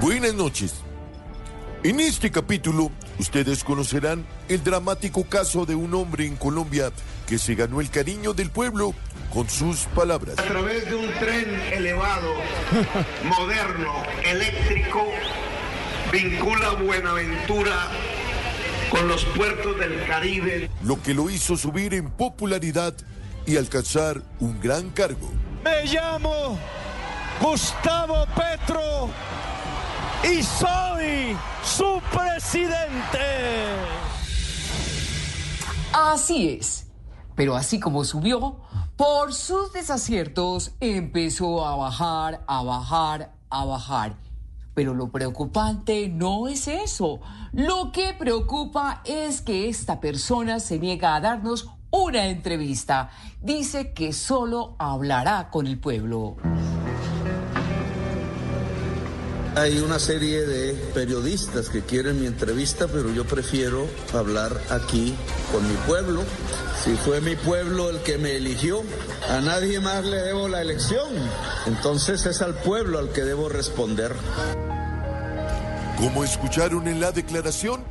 Buenas noches. En este capítulo, ustedes conocerán el dramático caso de un hombre en Colombia que se ganó el cariño del pueblo con sus palabras. A través de un tren elevado, moderno, eléctrico, vincula Buenaventura con los puertos del Caribe. Lo que lo hizo subir en popularidad y alcanzar un gran cargo. Me llamo Gustavo Petro y soy su presidente. Así es. Pero así como subió, por sus desaciertos empezó a bajar, a bajar, a bajar. Pero lo preocupante no es eso. Lo que preocupa es que esta persona se niega a darnos una entrevista. Dice que solo hablará con el pueblo. Hay una serie de periodistas que quieren mi entrevista, pero yo prefiero hablar aquí con mi pueblo. Si fue mi pueblo el que me eligió, a nadie más le debo la elección. Entonces es al pueblo al que debo responder. Como escucharon en la declaración,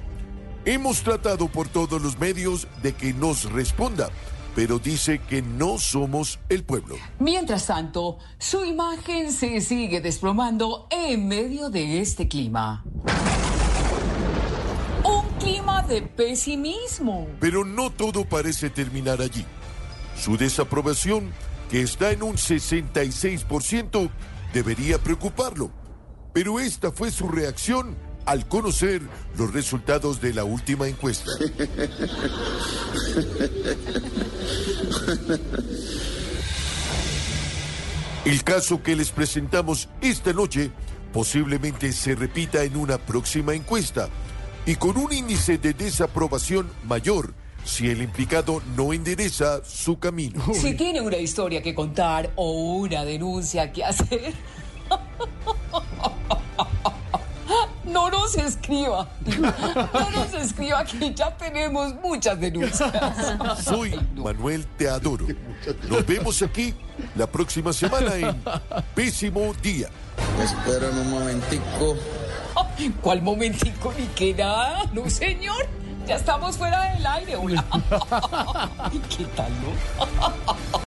hemos tratado por todos los medios de que nos responda, pero dice que no somos el pueblo. Mientras tanto, su imagen se sigue desplomando en medio de este clima. Un clima de pesimismo. Pero no todo parece terminar allí. Su desaprobación, que está en un 66%, debería preocuparlo. Pero esta fue su reacción al conocer los resultados de la última encuesta. El caso que les presentamos esta noche posiblemente se repita en una próxima encuesta y con un índice de desaprobación mayor si el implicado no endereza su camino. Si tiene una historia que contar o una denuncia que hacer, no nos escriba. No nos escriba que ya tenemos muchas denuncias. Soy Manuel Teadoro. Nos vemos aquí la próxima semana en Pésimo Día. Esperen un momentico. ¿Cuál momentico ni que nada? No, señor. Ya estamos fuera del aire. Hola. ¿Qué tal, no?